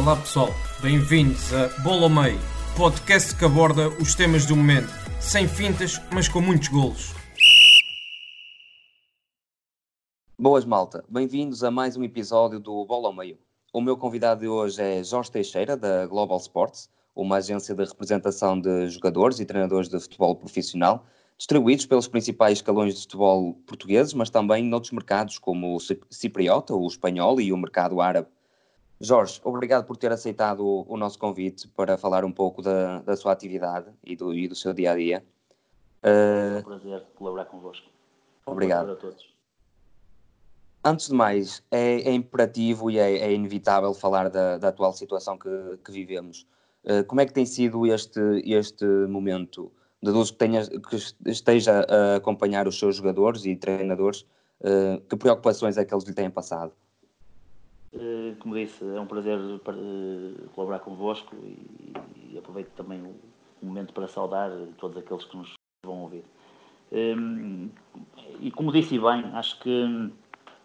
Olá pessoal, bem-vindos a Bola ao Meio, podcast que aborda os temas do momento, sem fintas, mas com muitos golos. Boas malta, bem-vindos a mais um episódio do Bola ao Meio. O meu convidado de hoje é Jorge Teixeira, da Global Sports, uma agência de representação de jogadores e treinadores de futebol profissional, distribuídos pelos principais escalões de futebol portugueses, mas também noutros mercados como o cipriota, o espanhol e o mercado árabe. Jorge, obrigado por ter aceitado o, o nosso convite para falar um pouco da, da sua atividade e do, e do seu dia a dia. É um prazer colaborar convosco. Obrigado. a todos. Antes de mais, é, é imperativo e é, é, inevitável falar da, da atual situação que, que vivemos. Uh, como é que tem sido este, este momento? Deduzo que, tenha, que esteja a acompanhar os seus jogadores e treinadores. Uh, que preocupações é que eles lhe têm passado? Eh, como disse, é um prazer eh, colaborar convosco e, aproveito também o momento para saudar todos aqueles que nos vão ouvir. Ehm, e como disse bem, acho que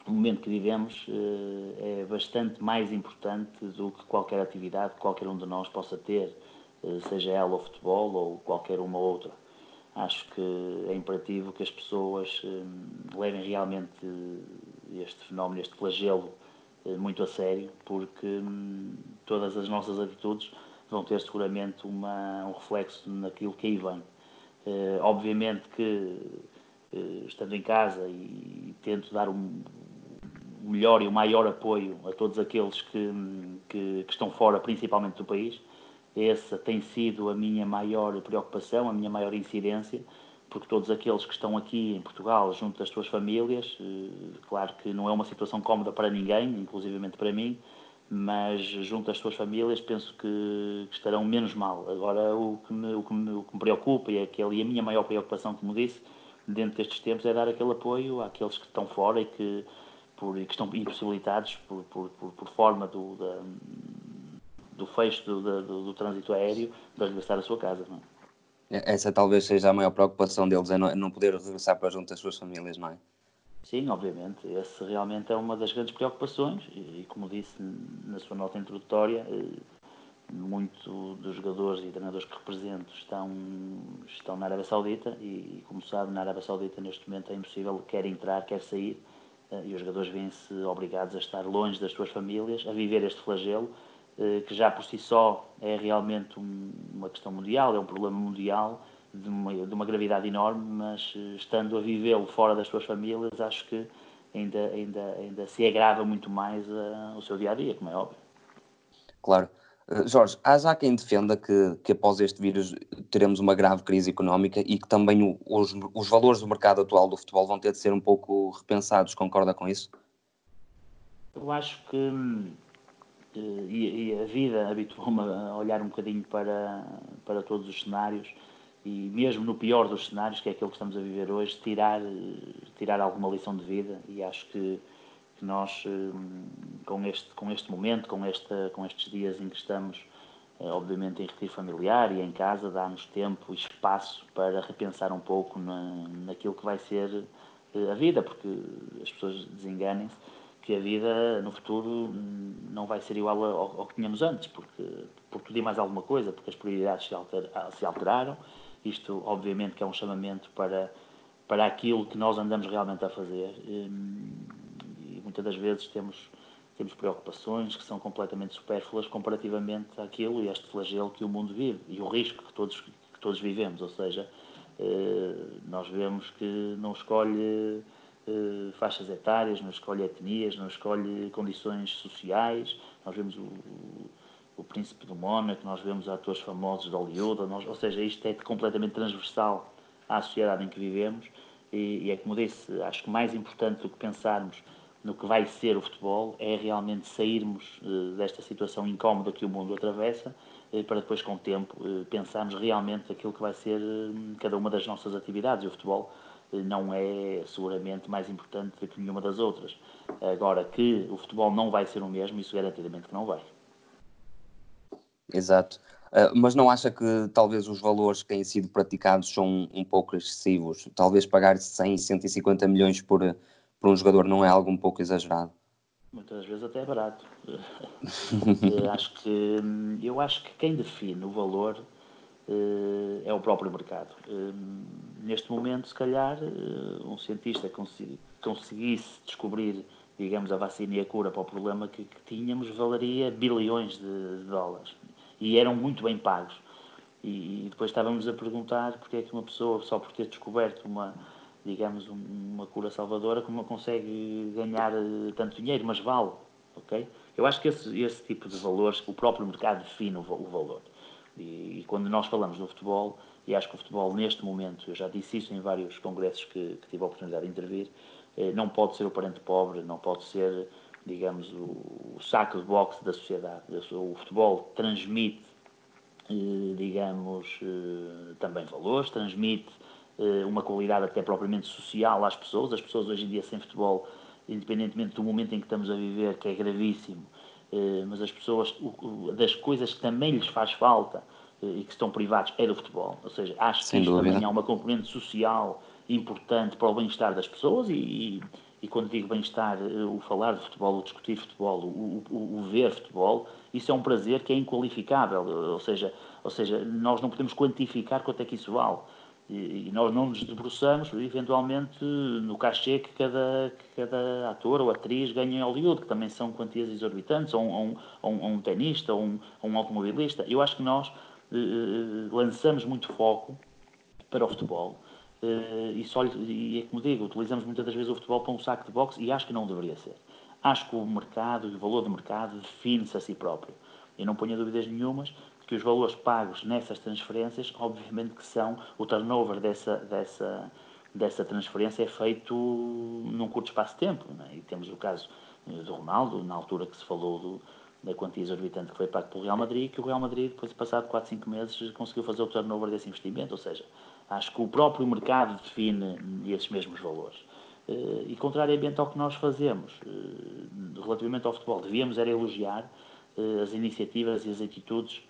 o momento que vivemos eh, é bastante mais importante do que qualquer atividade que qualquer um de nós possa ter, seja ela o futebol ou qualquer uma outra. Acho que é imperativo que as pessoas levem realmente este fenómeno, este flagelo eh, muito a sério, porque hum, todas as nossas atitudes vão ter seguramente uma, um reflexo naquilo que aí vem. Uh, obviamente que, uh, estando em casa e, tento dar um, o melhor e o maior apoio a todos aqueles que, hum, que, que estão fora, principalmente do país, essa tem sido a minha maior preocupação, a minha maior incidência, porque todos aqueles que estão aqui em Portugal, junto das suas famílias, eh, claro que não é uma situação cómoda para ninguém, inclusivamente para mim, mas junto às suas famílias penso que, estarão menos mal. Agora, o que, me, o, que me, o que me preocupa e, é aquele, e a minha maior preocupação, como disse, dentro destes tempos, é dar aquele apoio àqueles que estão fora e que, por, que estão impossibilitados por, por, por, por forma do, da, do fecho do, do, do, trânsito aéreo de regressar à sua casa. Não é? Essa talvez seja a maior preocupação deles, é não, poder regressar para junto das suas famílias, não é? Sim, obviamente. Essa realmente é uma das grandes preocupações e, como disse na sua nota introdutória, eh, muito dos jogadores e treinadores que represento estão, estão na Arábia Saudita e, como sabe, na Arábia Saudita neste momento é impossível quer entrar, quer sair eh, e os jogadores vêm-se obrigados a estar longe das suas famílias, a viver este flagelo que já por si só é realmente uma questão mundial, é um problema mundial de uma, de uma gravidade enorme, mas eh, estando a vivê-lo fora das suas famílias, acho que ainda, ainda, ainda se agrava muito mais uh, o seu dia a dia, como é óbvio. Claro. Jorge, há já quem defenda que, que após este vírus teremos uma grave crise económica e que também o, os, os valores do mercado atual do futebol vão ter de ser um pouco repensados. Concorda com isso? Eu acho que hum, e, e, a vida habituou-me a olhar um bocadinho para, para todos os cenários e mesmo no pior dos cenários, que é aquele que estamos a viver hoje, tirar, tirar alguma lição de vida. E acho que, que nós, hum, com este, com este momento, com, esta, com estes dias em que estamos, eh, obviamente em retiro familiar e em casa, dá-nos tempo e espaço para repensar um pouco na, naquilo que vai ser eh, a vida, porque as pessoas desenganem-se que a vida no futuro não vai ser igual ao, ao que tínhamos antes, porque, por tudo e mais alguma coisa, porque as prioridades se, alter, se alteraram. Isto, obviamente, que é um chamamento para, para aquilo que nós andamos realmente a fazer. Hum, e muitas das vezes temos, temos preocupações que são completamente supérfluas comparativamente àquilo e este flagelo que o mundo vive e o risco que todos, que todos vivemos. Ou seja, eh, nós vemos que não escolhe eh, faixas etárias, não escolhe etnias, não escolhe condições sociais. Nós vemos o, o Príncipe do Mónaco, nós vemos atores famosos de Hollywood, nós, ou seja, isto é completamente transversal à sociedade em que vivemos e, e, é como disse, acho que mais importante do que pensarmos no que vai ser o futebol é realmente sairmos uh, desta situação incómoda que o mundo atravessa uh, para depois, com o tempo, pensarmos realmente aquilo que vai ser cada uma das nossas atividades. E o futebol não é seguramente mais importante do que nenhuma das outras. Agora, que o futebol não vai ser o mesmo, isso garantidamente que não vai. Exato. mas não acha que talvez os valores que têm sido praticados são um, pouco excessivos? Talvez pagar 100, 150 milhões por para um jogador não é algo um pouco exagerado? Muitas vezes até é barato. eu, acho que, eu acho que quem define o valor é o próprio mercado. Uh, neste momento, se calhar, uh, um cientista conseguisse descobrir, digamos, a vacina e a cura para o problema que, tínhamos, valeria bilhões de, dólares. E eram muito bem pagos. E, depois estávamos a perguntar porque é que uma pessoa, só por ter descoberto uma digamos, uma cura salvadora, como consegue ganhar eh, tanto dinheiro, mas vale, ok? Eu acho que esse, esse tipo de valores, o próprio mercado define o valor. E, e, quando nós falamos do futebol, e acho que o futebol neste momento, eu já disse isso em vários congressos que, que tive a oportunidade de intervir, eh, não pode ser o parente pobre, não pode ser, digamos, o, o saco de boxe da sociedade. O futebol transmite, eh, digamos, eh, também valores, transmite eh, uma qualidade até propriamente social às pessoas. As pessoas hoje em dia sem futebol, independentemente do momento em que estamos a viver, que é gravíssimo, mas as pessoas, das coisas que também lhes faz falta eh, e que estão privados é do futebol. Ou seja, acho que isto também há uma componente social importante para o bem-estar das pessoas e, e, e quando digo bem-estar, o falar de futebol, o discutir futebol, o, o, o, ver futebol, isso é um prazer que é inqualificável. Ou seja, ou seja, nós não podemos quantificar quanto é que isso vale. E, nós não nos debruçamos, eventualmente, no cachê que cada, que cada ator ou atriz ganha em Hollywood, que também são quantias exorbitantes, ou um, ou um, ou um tenista, ou um, ou um automobilista. Eu acho que nós eh, eh, lançamos muito foco para o futebol. Eh, e, só, e é como digo, utilizamos muitas das vezes o futebol para um saco de boxe e acho que não deveria ser. Acho que o mercado e o valor do mercado define-se a si próprio. Eu não ponho dúvidas nenhumas que os valores pagos nessas transferências, obviamente que são, o turnover dessa, dessa, dessa transferência é feito num curto espaço de tempo. É? E temos o caso do Ronaldo, na altura que se falou do, da quantia exorbitante que foi pago pelo Real Madrid, que o Real Madrid, depois de passado 4, 5 meses, conseguiu fazer o turnover desse investimento. Ou seja, acho que o próprio mercado define esses mesmos valores. Eh, e contrariamente ao que nós fazemos eh, relativamente ao futebol, devíamos era elogiar eh, as iniciativas e as atitudes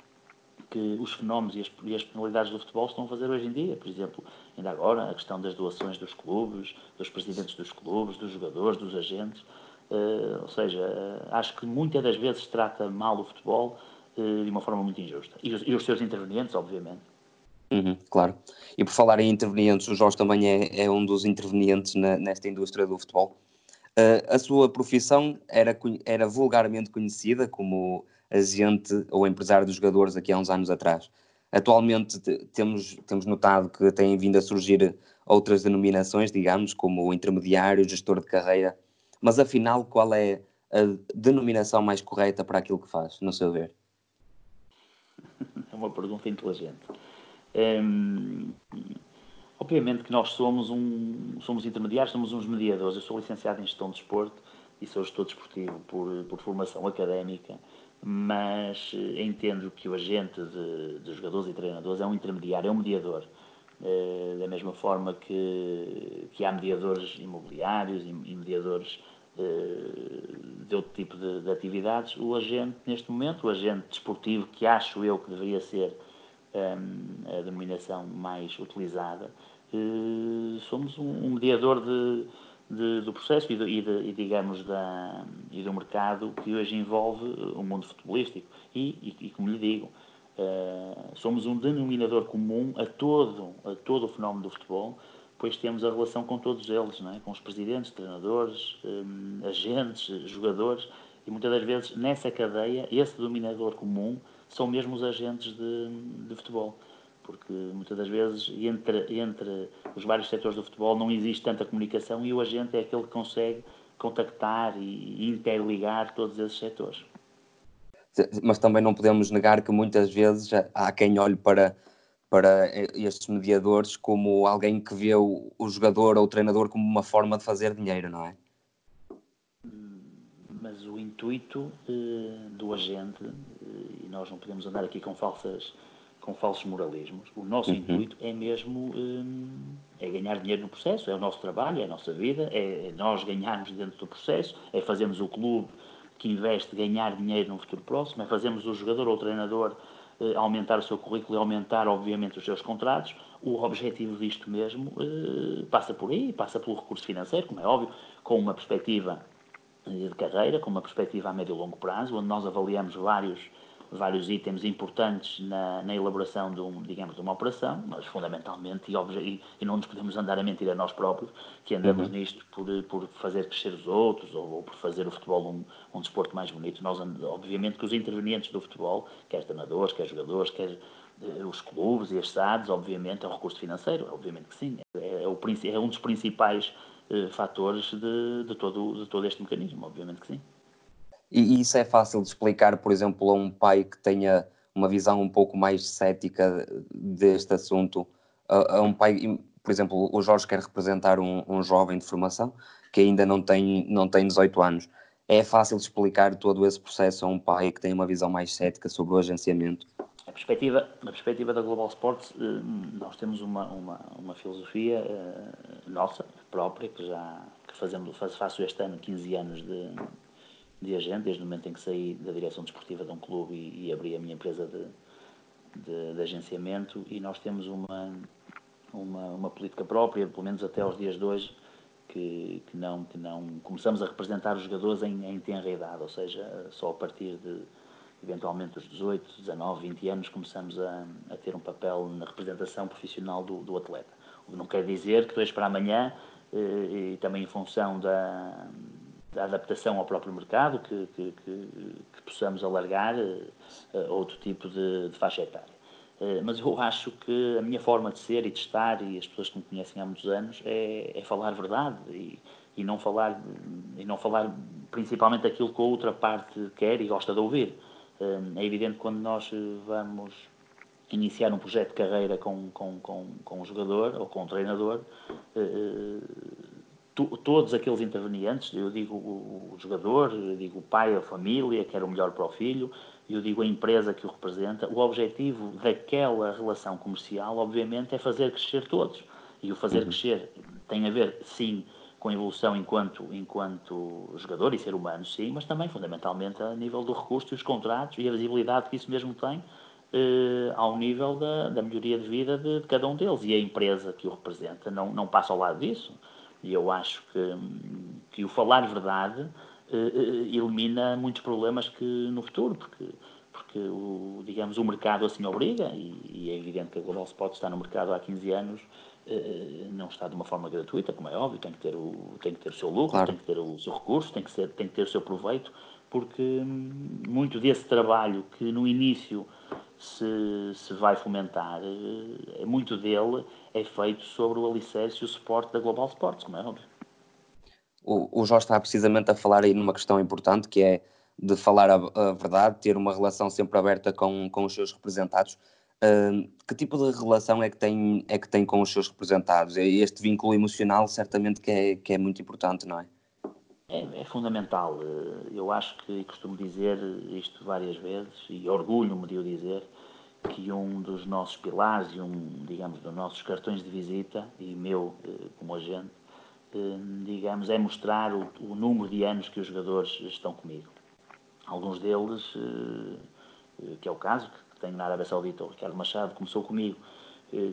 que os fenómenos e as, e as penalidades do futebol estão a fazer hoje em dia. Por exemplo, ainda agora, a questão das doações dos clubes, dos presidentes dos clubes, dos jogadores, dos agentes. Uh, ou seja, uh, acho que muitas das vezes trata mal o futebol uh, de uma forma muito injusta. E os, e os seus intervenientes, obviamente. Uhum, claro. E por falar em intervenientes, o Jorge também é, é um dos intervenientes na, nesta indústria do futebol. a sua profissão era, era vulgarmente conhecida como agente ou empresário dos jogadores aqui há uns anos atrás. Atualmente temos, temos notado que têm vindo a surgir outras denominações, digamos, como intermediário, gestor de carreira, mas afinal qual é a denominação mais correta para aquilo que faz, no seu ver? É uma pergunta inteligente. Hum, obviamente que nós somos, um, somos intermediários, somos uns mediadores. Eu sou licenciado em gestão de desporto e sou gestor desportivo por, por formação académica mas eh, entendo que o agente de, de jogadores e treinadores é um intermediário, é um mediador. Eh, da mesma forma que, que há mediadores imobiliários e mediadores eh, de outro tipo de, de, atividades, o agente, neste momento, o agente desportivo, que acho eu que deveria ser um, a denominação mais utilizada, somos um mediador de de, do processo e, e, de, e, digamos, da, e do mercado que hoje envolve o mundo futebolístico. E, e como lhe digo, uh, somos um denominador comum a todo, a todo o fenómeno do futebol, pois temos a relação com todos eles, não é? com os presidentes, treinadores, um, agentes, jogadores, e muitas das vezes nessa cadeia, esse denominador comum são mesmo os agentes de, de futebol porque muitas das vezes entre, entre os vários setores do futebol não existe tanta comunicação e o agente é aquele que consegue contactar e interligar todos esses setores. Mas também não podemos negar que muitas vezes há quem olhe para, para estes mediadores como alguém que vê o, o jogador ou o treinador como uma forma de fazer dinheiro, não é? mas o intuito uh, do agente, uh, e nós não podemos andar aqui com falsas com falsos moralismos. O nosso uhum. intuito é mesmo um, é ganhar dinheiro no processo, é o nosso trabalho, é a nossa vida, é nós ganharmos dentro do processo, é fazermos o clube que investe ganhar dinheiro no futuro próximo, é fazermos o jogador ou o treinador uh, aumentar o seu currículo e aumentar, obviamente, os seus contratos. O objetivo disto mesmo uh, passa por aí, passa pelo recurso financeiro, como é óbvio, com uma perspectiva de carreira, com uma perspectiva a médio e longo prazo, onde nós avaliamos vários vários itens importantes na, na, elaboração de, um, digamos, de uma operação, mas fundamentalmente, e, e, e, não nos podemos andar a mentir a nós próprios, que andamos uhum. nisto por, por fazer crescer os outros ou, ou por fazer o futebol um, um desporto mais bonito. Nós, obviamente, que os intervenientes do futebol, quer treinadores, quer jogadores, quer eh, os clubes e as SADs, obviamente, é o recurso financeiro, obviamente que sim. É, é, o, é um dos principais eh, fatores de, de, todo, de todo este mecanismo, obviamente que sim. E isso é fácil de explicar, por exemplo, a um pai que tenha uma visão um pouco mais cética deste assunto, a, um pai, por exemplo, o Jorge quer representar um, um, jovem de formação que ainda não tem, não tem 18 anos. É fácil de explicar todo esse processo a um pai que tem uma visão mais cética sobre o agenciamento? A perspectiva, a perspectiva da Global Sports, eh, nós temos uma, uma, uma filosofia eh, nossa, própria, que já que fazemos, faço este ano 15 anos de, de agente, desde o momento em que saí da direção desportiva de um clube e, e abri a minha empresa de, de, de, agenciamento e nós temos uma, uma, uma, política própria, pelo menos até aos dias de hoje, que, que, não, que não começamos a representar os jogadores em, em tenra idade, ou seja, só a partir de eventualmente os 18, 19, 20 anos começamos a, a ter um papel na representação profissional do, do atleta. O que não quer dizer que dois para amanhã, eh, e também em função da, da adaptação ao próprio mercado, que, que, que, que possamos alargar uh, outro tipo de, de faixa etária. Uh, mas eu acho que a minha forma de ser e de estar, e as pessoas que me conhecem há muitos anos, é, é falar verdade e, e, não falar, e não falar principalmente aquilo que a outra parte quer e gosta de ouvir. É evidente que quando nós vamos iniciar um projeto de carreira com, com, com, com um jogador ou com um treinador, todos aqueles intervenientes, eu digo o, jogador, eu digo o pai, a família, quer o melhor para o filho, eu digo a empresa que o representa, o objetivo daquela relação comercial, obviamente, é fazer crescer todos. E o fazer uhum. crescer tem a ver, sim, com a evolução enquanto, enquanto jogador e ser humano, sim, mas também, fundamentalmente, a nível do recurso e os contratos e a visibilidade que isso mesmo tem eh, ao nível da, da melhoria de vida de, de, cada um deles. E a empresa que o representa não, não passa ao lado disso. E eu acho que, que o falar verdade eh, eh, elimina muitos problemas que no futuro, porque, porque o, digamos, o mercado assim obriga, e, e é evidente que a Global Spot está no mercado há 15 anos, eh, não está de uma forma gratuita, como é óbvio, tem que ter o, tem que ter o seu lucro, claro. tem que ter o seu recurso, tem que, ser, tem que ter o seu proveito, porque hum, muito desse trabalho que no início se, se vai fomentar, é muito dele é feito sobre o alicerce e o suporte da Global Sports, como é óbvio. O, o Jorge está precisamente a falar aí numa questão importante, que é de falar a, a verdade, ter uma relação sempre aberta com, com os seus representados. Uh, que tipo de relação é que, tem, é que tem com os seus representados? Este vínculo emocional certamente que é, que é muito importante, não é? É, é, fundamental. Eh, eu acho que costumo dizer isto várias vezes e orgulho-me de o dizer que um dos nossos pilares e um, digamos, dos nossos cartões de visita e meu eh, como agente, eh, digamos, é mostrar o, o número de anos que os jogadores estão comigo. Alguns deles, que é o caso que tenho na Arábia Saudita, o Ricardo Machado começou comigo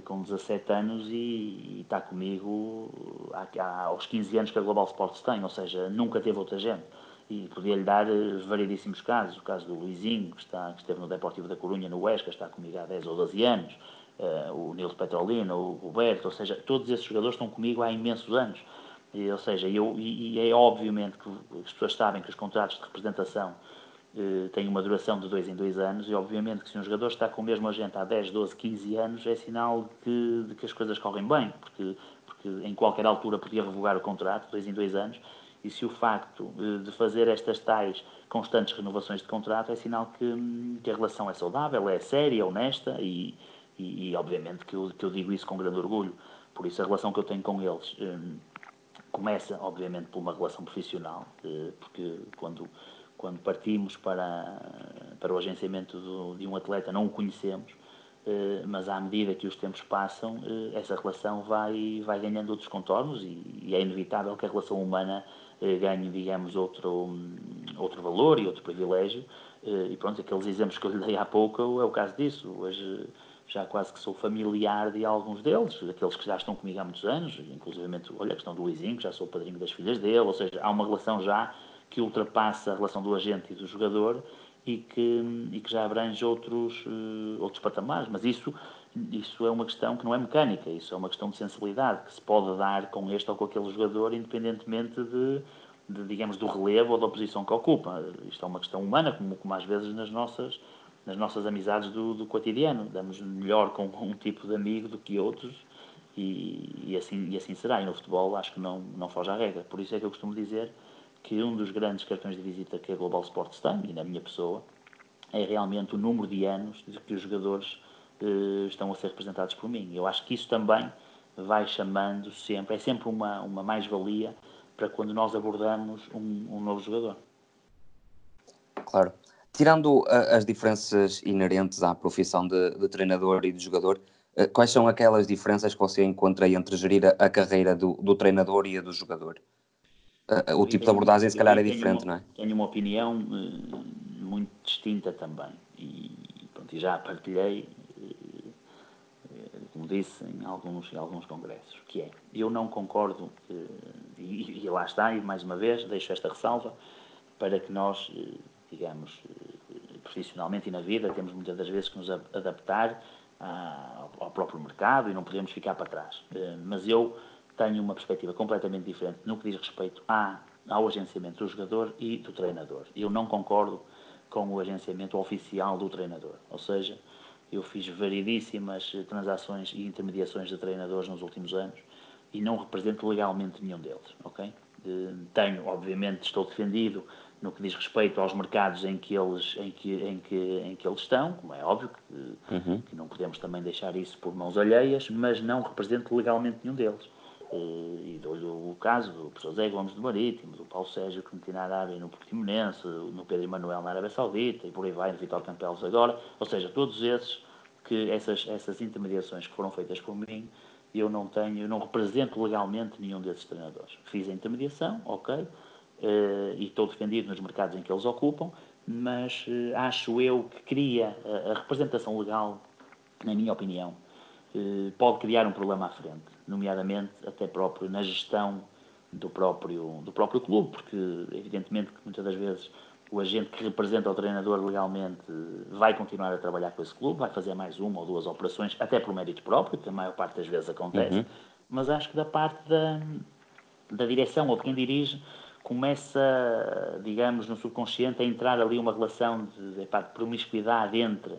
com 17 anos e, está comigo há, há, aos 15 anos que a Global Sports tem, ou seja, nunca teve outra gente. E podia-lhe dar eh, variedíssimos casos. O caso do Luizinho, que, está, que esteve no Deportivo da Corunha, no Huesca, está comigo há 10 ou 12 anos. Uh, o Nilson Petrolina, o Roberto, ou seja, todos esses jogadores estão comigo há imensos anos. E, ou seja, eu, e, e é obviamente que as pessoas sabem que os contratos de representação eh, tem uma duração de dois em dois anos e obviamente que se um jogador está com o mesmo agente há 10, 12, 15 anos é sinal de que, de que as coisas correm bem, porque, porque em qualquer altura podia revogar o contrato, dois em dois anos, e se o facto eh, de fazer estas tais constantes renovações de contrato é sinal que, que a relação é saudável, é séria, honesta e, e, e, obviamente que eu, que eu digo isso com grande orgulho. Por isso a relação que eu tenho com eles, eh, começa, obviamente, por uma relação profissional, porque quando, quando partimos para, para o agenciamento do, de um atleta não o conhecemos, mas à medida que os tempos passam, essa relação vai, vai ganhando outros contornos e, e é inevitável que a relação humana ganhe, digamos, outro, outro valor e outro privilégio. E pronto, aqueles exemplos que eu lhe dei há pouco é o caso disso. Hoje já quase que sou familiar de alguns deles, daqueles que já estão comigo há muitos anos, inclusive, olha, a questão do Luizinho, que já sou padrinho das filhas dele, ou seja, há uma relação já que ultrapassa a relação do agente e do jogador e que, e que já abrange outros, uh, outros patamares, mas isso, isso é uma questão que não é mecânica, isso é uma questão de sensibilidade, que se pode dar com este ou com aquele jogador, independentemente de, de digamos, do relevo ou da posição que ocupa. Isto é uma questão humana, como, como às vezes nas nossas nas nossas amizades do, do cotidiano. Damos melhor com um tipo de amigo do que outros e, e, assim, e assim será. E no futebol acho que não, não foge à regra. Por isso é que eu costumo dizer que um dos grandes cartões de visita que a Global Sports tem, e na minha pessoa, é realmente o número de anos de que os jogadores eh, estão a ser representados por mim. Eu acho que isso também vai chamando sempre, é sempre uma, uma mais-valia para quando nós abordamos um, um novo jogador. Claro. Tirando as diferenças inerentes à profissão de, de, treinador e de jogador, eh, quais são aquelas diferenças que você encontra entre gerir a, a carreira do, do, treinador e a do jogador? Uh, o tipo de abordagem, se calhar, é diferente, uma, não é? Tenho uma opinião uh, muito distinta também. E, pronto, e já partilhei, uh, como disse, em alguns, em alguns congressos, que é, eu não concordo, e, e lá está, e mais uma vez, deixo esta ressalva, para que nós digamos, eh, profissionalmente e na vida, temos muitas das vezes que nos adaptar ao próprio mercado e não podemos ficar para trás. Eh, mas eu tenho uma perspectiva completamente diferente no que diz respeito ao agenciamento do jogador e do treinador. Eu não concordo com o agenciamento oficial do treinador, ou seja, eu fiz variedíssimas transações e intermediações de treinadores nos últimos anos e não represento legalmente nenhum deles, ok? Eh, tenho, obviamente, estou defendido no que diz respeito aos mercados em que eles, em que, em que, em que eles estão, como é óbvio que, uhum. que não podemos também deixar isso por mãos alheias, mas não represento legalmente nenhum deles. E dou-lhe o caso do Zé Gomes do Marítimo, do Paulo Sérgio na Arábia no Portimonense, no Pedro Emanuel na Arábia Saudita e por aí vai, no Vitor Campelos agora. Ou seja, todos esses, que essas, essas intermediações que foram feitas por mim, eu não tenho, não represento legalmente nenhum desses treinadores. Fiz a intermediação, ok, uh, e estou defendido nos mercados em que eles ocupam, mas uh, acho eu que cria a, representação legal, na minha opinião, pode criar um problema à frente, nomeadamente até próprio na gestão do próprio, do próprio clube, porque evidentemente que muitas das vezes o agente que representa o treinador legalmente vai continuar a trabalhar com esse clube, vai fazer mais uma ou duas operações, até por mérito próprio, que a maior parte das vezes acontece, uhum. mas acho que da parte da, da direção ou de quem dirige começa, digamos, no subconsciente a entrar ali uma relação de, de, de promiscuidade entre,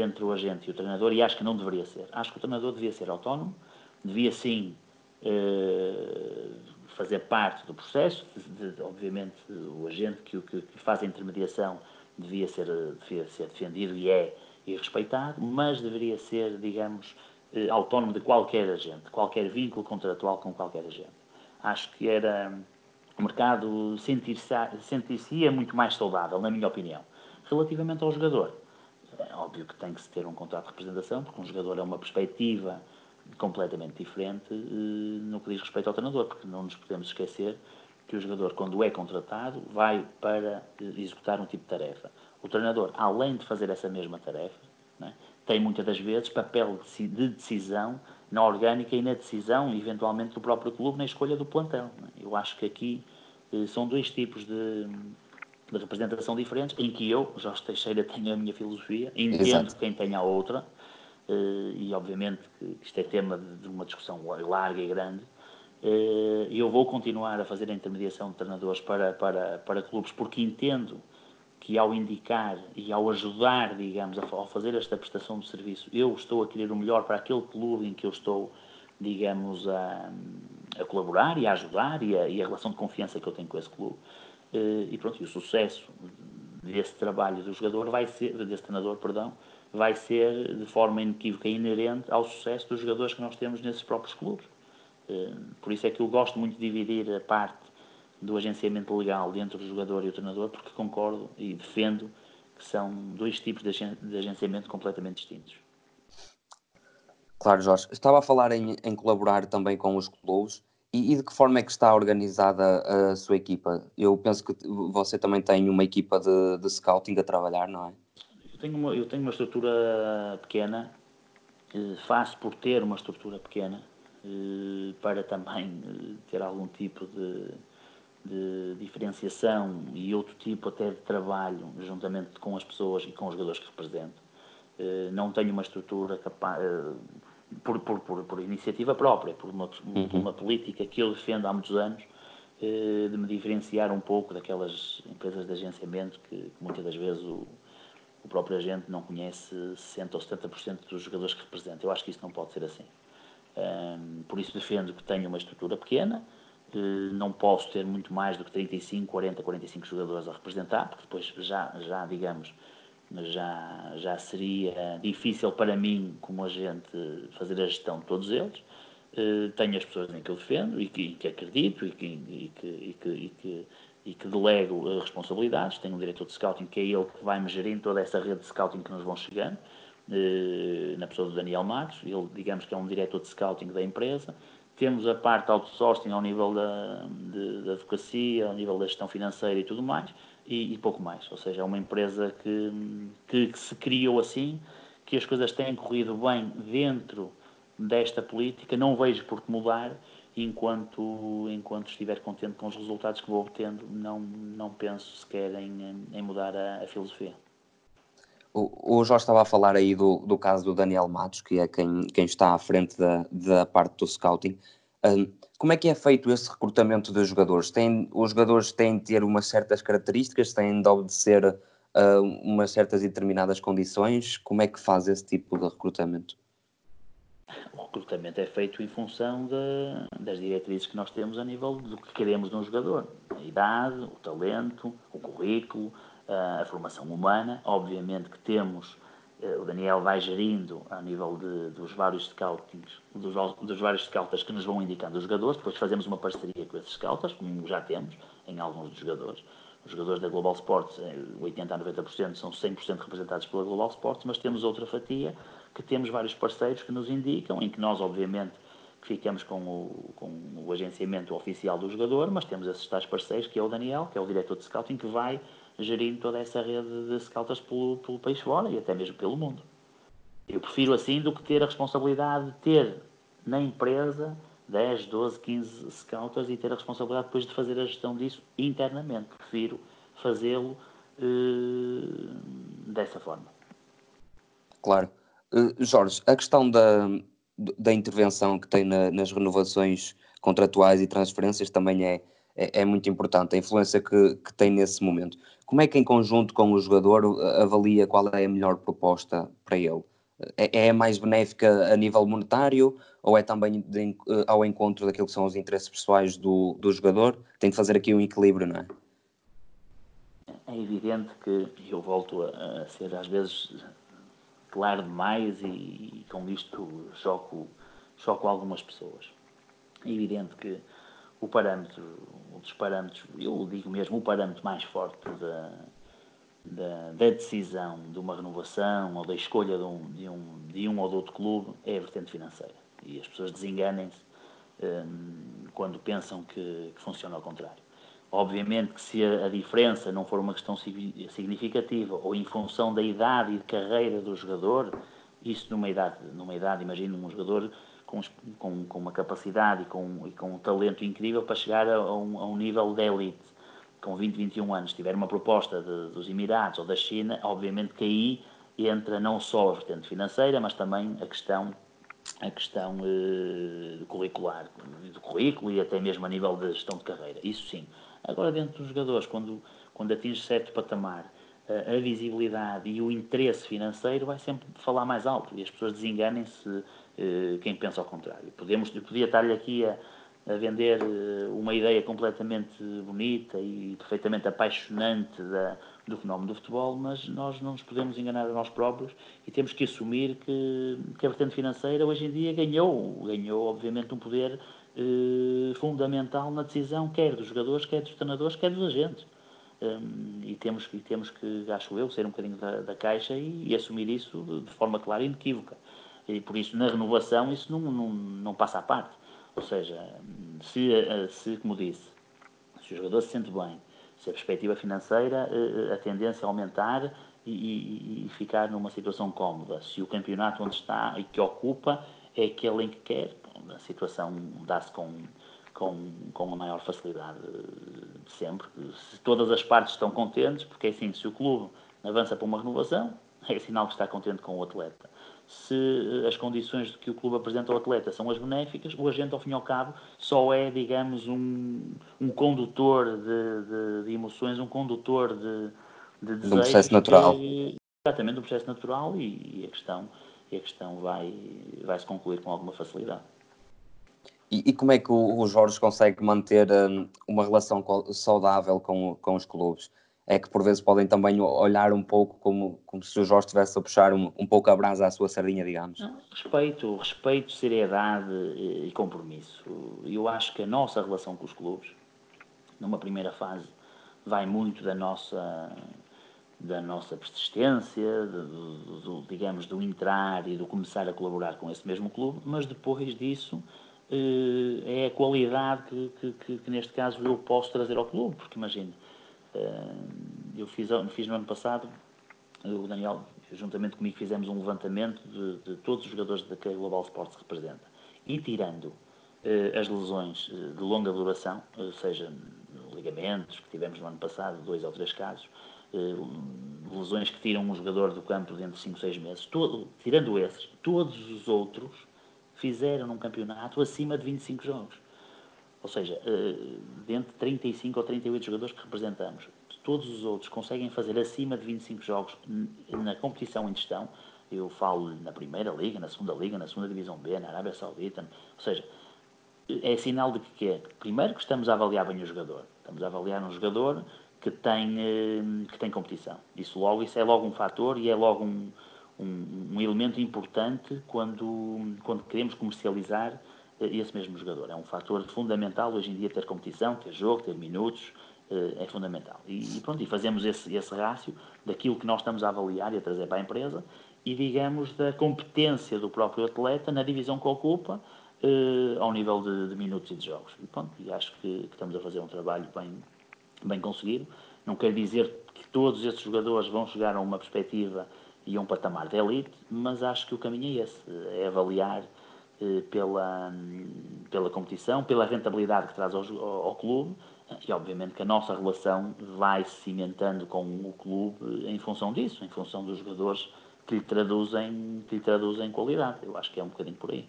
entre o agente e o treinador e acho que não deveria ser. Acho que o treinador devia ser autónomo, devia sim eh, fazer parte do processo, obviamente o agente que, que, que, faz a intermediação devia ser, devia ser defendido e é e respeitado, mas deveria ser, digamos, eh, autónomo de qualquer agente, qualquer vínculo contratual com qualquer agente. Acho que era o mercado sentir-se-ia sentir muito mais saudável, na minha opinião. Relativamente ao jogador, é óbvio que tem que se ter um contrato de representação, porque um jogador é uma perspectiva completamente diferente eh, no que diz respeito ao treinador, porque não nos podemos esquecer que o jogador, quando é contratado, vai para eh, executar um tipo de tarefa. O treinador, além de fazer essa mesma tarefa, é, tem muitas das vezes papel de decisão na orgânica e na decisão, eventualmente, do próprio clube na escolha do plantel. É? Eu acho que aqui eh, são dois tipos de, de, representação diferentes, em que eu, Jorge Teixeira, tenho a minha filosofia, entendo Exato. quem tem a outra, eh, e obviamente que isto é tema de uma discussão larga e grande. Eh, eu vou continuar a fazer a intermediação de treinadores para, para, para clubes, porque entendo que ao indicar e ao ajudar, digamos, ao fazer esta prestação de serviço, eu estou a querer o melhor para aquele clube em que eu estou, digamos, a, a colaborar e a ajudar e a, e a, relação de confiança que eu tenho com esse clube. Eh, e pronto, e o sucesso desse trabalho do jogador vai ser, desse treinador, perdão, vai ser de forma inequívoca e inerente ao sucesso dos jogadores que nós temos nesses próprios clubes. Por isso é que eu gosto muito de dividir a parte do agenciamento legal dentro do jogador e o treinador, porque concordo e defendo que são dois tipos de agenciamento completamente distintos. Claro, Jorge. Estava a falar em, em colaborar também com os clubes e, e, de que forma é que está organizada a sua equipa? Eu penso que você também tem uma equipa de, de scouting a trabalhar, não é? Eu tenho uma, eu tenho uma estrutura pequena, faço por ter uma estrutura pequena, eh, para também eh, ter algum tipo de, de diferenciação e outro tipo até de trabalho juntamente com as pessoas e com os jogadores que represento. Eh, não tenho uma estrutura capaz por, por, por, por iniciativa própria, por uma, uhum. uma política que eu defendo há muitos anos, eh, de me diferenciar um pouco daquelas empresas de agenciamento que, que muitas das vezes o, o próprio agente não conhece 60% ou 70% dos jogadores que representa. Eu acho que isso não pode ser assim. Um, por isso defendo que tenho uma estrutura pequena, uh, não posso ter muito mais do que 35, 40, 45 jogadores a representar, porque depois já, já digamos, já, já seria difícil para mim, como agente, fazer a gestão de todos eles. Uh, tenho as pessoas em que eu defendo e que, que acredito e que, e que, e que, e que, e que delego uh, responsabilidades. Tenho um diretor de scouting que é ele que vai me gerir toda essa rede de scouting que nos vão chegando, uh, na pessoa do Daniel Matos. Ele, digamos que é um diretor de scouting da empresa. Temos a parte outsourcing ao nível da, de, da advocacia, ao nível da gestão financeira e tudo mais e, e, pouco mais. Ou seja, é uma empresa que, que, que, se criou assim, que as coisas têm corrido bem dentro desta política, não vejo por que mudar enquanto, enquanto estiver contente com os resultados que vou obtendo, não, não penso sequer em, em mudar a, a filosofia. O, o Jorge estava a falar aí do, do caso do Daniel Matos, que é quem, quem está à frente da, da parte do scouting. Um, como é que é feito esse recrutamento de jogadores? Tem, os jogadores têm de ter umas certas características, têm de obedecer uh, umas certas determinadas condições? Como é que faz esse tipo de recrutamento? O recrutamento é feito em função de, das diretrizes que nós temos a nível do que queremos de um jogador. A idade, o talento, o currículo, a formação humana. Obviamente que temos o Daniel vai gerindo a nível de, dos vários scoutings, dos, dos, vários scoutas que nos vão indicando os jogadores, depois fazemos uma parceria com esses scoutas, como já temos em alguns dos jogadores. Os jogadores da Global Sports, 80 eh, a 90% são 100% representados pela Global Sports, mas temos outra fatia que temos vários parceiros que nos indicam, em que nós, obviamente, ficamos com o, com o agenciamento oficial do jogador, mas temos esses tais parceiros, que é o Daniel, que é o diretor de scouting, que vai gerindo toda essa rede de scoutas pelo, pelo país fora e até mesmo pelo mundo. Eu prefiro assim do que ter a responsabilidade de ter na empresa 10, 12, 15 scoutas e ter a responsabilidade depois de fazer a gestão disso internamente. Prefiro fazê-lo uh, dessa forma. Claro. Uh, Jorge, a questão da, da intervenção que tem na, nas renovações contratuais e transferências também é, é, é, muito importante, a influência que, que tem nesse momento. Como é que, em conjunto com o jogador, avalia qual é a melhor proposta para ele? É, é mais benéfica a nível monetário ou é também de, ao encontro daquilo que são os interesses pessoais do, do jogador? Tem que fazer aqui um equilíbrio, não é? É evidente que eu volto a, a ser às vezes claro demais e, e com isto choco, choco algumas pessoas. É evidente que o parâmetro, um dos parâmetros, eu digo mesmo, o parâmetro mais forte da, da, da decisão de uma renovação ou da escolha de um, de, um, de um ou de outro clube é a vertente financeira. E as pessoas desenganem-se um, quando pensam que, que, funciona ao contrário. Obviamente que se a, diferença não for uma questão significativa ou em função da idade e de carreira do jogador, isso numa idade, numa idade imagina um jogador com, com, uma capacidade e com, e com um talento incrível para chegar a, a, um, a um nível de elite. Com 20, 21 anos, tiver uma proposta de, dos Emirados ou da China, obviamente que aí entra não só a vertente financeira, mas também a questão a questão eh, curricular, do currículo e até mesmo a nível de gestão de carreira. Isso sim. Agora, dentro dos jogadores, quando, quando atinge certo patamar, a, a visibilidade e o interesse financeiro vai sempre falar mais alto e as pessoas desenganem-se eh, quem pensa ao contrário. Podemos, podia estar-lhe aqui a, a, vender eh, uma ideia completamente bonita e perfeitamente apaixonante da, do fenómeno do futebol, mas nós não nos podemos enganar a nós próprios e temos que assumir que, que a vertente financeira hoje em dia ganhou, ganhou obviamente um poder eh, fundamental na decisão, quer dos jogadores, quer dos treinadores, quer dos agentes. Um, e, temos, e temos que, acho eu, ser um bocadinho da, da caixa e, e, assumir isso de forma clara e inequívoca. E por isso, na renovação, isso não, não, não passa à parte. Ou seja, se, eh, se, como disse, se o jogador se sente bem, se a perspectiva financeira, eh, a tendência a aumentar e, e, e ficar numa situação cómoda. Se o campeonato onde está e que ocupa é aquele em que quer, a situação dá-se com com, com a maior facilidade sempre. Se todas as partes estão contentes, porque é assim, se o clube avança para uma renovação, é sinal que está contente com o atleta. Se as condições que o clube apresenta ao atleta são as benéficas, o agente, ao fim e ao cabo, só é, digamos, um, um condutor de, de, de emoções, um condutor de, de desejos. Um processo natural. Que, exatamente, um processo natural e, e, a questão, e a questão vai, vai se concluir com alguma facilidade. E, e, como é que o, o Jorge consegue manter um, uma relação saudável com, com os clubes? É que por vezes podem também olhar um pouco como, como se o Jorge estivesse a puxar um, um pouco a brasa à sua sardinha, digamos. Respeito, respeito, seriedade e compromisso. Eu acho que a nossa relação com os clubes, numa primeira fase, vai muito da nossa da nossa persistência, do, do, digamos, do entrar e do começar a colaborar com esse mesmo clube, mas depois disso eh, é a qualidade que, que, que, que, neste caso eu posso trazer ao clube, porque imagine, eh, eu fiz, fiz no ano passado, o Daniel, juntamente comigo, fizemos um levantamento de, de todos os jogadores que a Global Sports representa, e tirando eh, as lesões de longa duração, ou seja, ligamentos que tivemos no ano passado, dois ou três casos, lesões que tiram um jogador do campo dentro de 5, 6 meses, todo, tirando esses, todos os outros fizeram num campeonato acima de 25 jogos. Ou seja, eh, dentro de 35 ou 38 jogadores que representamos, todos os outros conseguem fazer acima de 25 jogos na competição em questão. Eu falo na Primeira Liga, na Segunda Liga, na Segunda Divisão B, na Arábia Saudita. Ou seja, é sinal de que é, primeiro, que estamos a avaliar bem o jogador. Estamos a avaliar um jogador que tem, eh, que tem competição. Isso logo, isso é logo um fator e é logo um, um, um elemento importante quando, quando queremos comercializar esse mesmo jogador. É um fator fundamental hoje em dia ter competição, ter jogo, ter minutos, eh, é fundamental. E, pronto, e fazemos esse, esse rácio daquilo que nós estamos a avaliar e a trazer para a empresa e, digamos, da competência do próprio atleta na divisão que ocupa eh, ao nível de, de, minutos e de jogos. E, pronto, e acho que, que, estamos a fazer um trabalho bem, bem conseguido. Não quer dizer que todos esses jogadores vão chegar a uma perspectiva e um patamar de elite, mas acho que o caminho é esse, é avaliar pela, pela competição, pela rentabilidade que traz ao, ao, clube e obviamente que a nossa relação vai se cimentando com o clube em função disso, em função dos jogadores que lhe traduzem, que lhe traduzem qualidade. Eu acho que é um bocadinho por aí.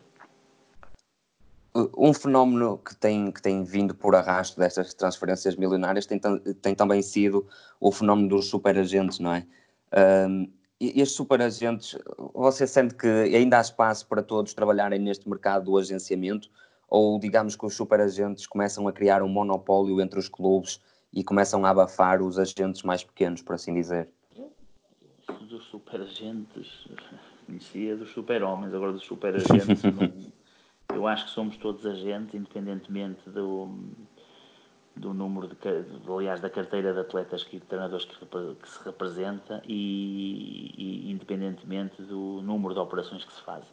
Um fenómeno que tem, que tem vindo por arrasto destas transferências milionárias tem, tem também sido o fenómeno dos superagentes, não é? Um, estes superagentes, você sente que ainda há espaço para todos trabalharem neste mercado do agenciamento? Ou digamos que os superagentes começam a criar um monopólio entre os clubes e começam a abafar os agentes mais pequenos, por assim dizer? Dos superagentes, conhecia dos super-homens, agora dos superagentes, eu acho que somos todos agentes, independentemente do do número de, aliás, da carteira de atletas e treinadores que, que, se representa e, e, independentemente do número de operações que se fazem.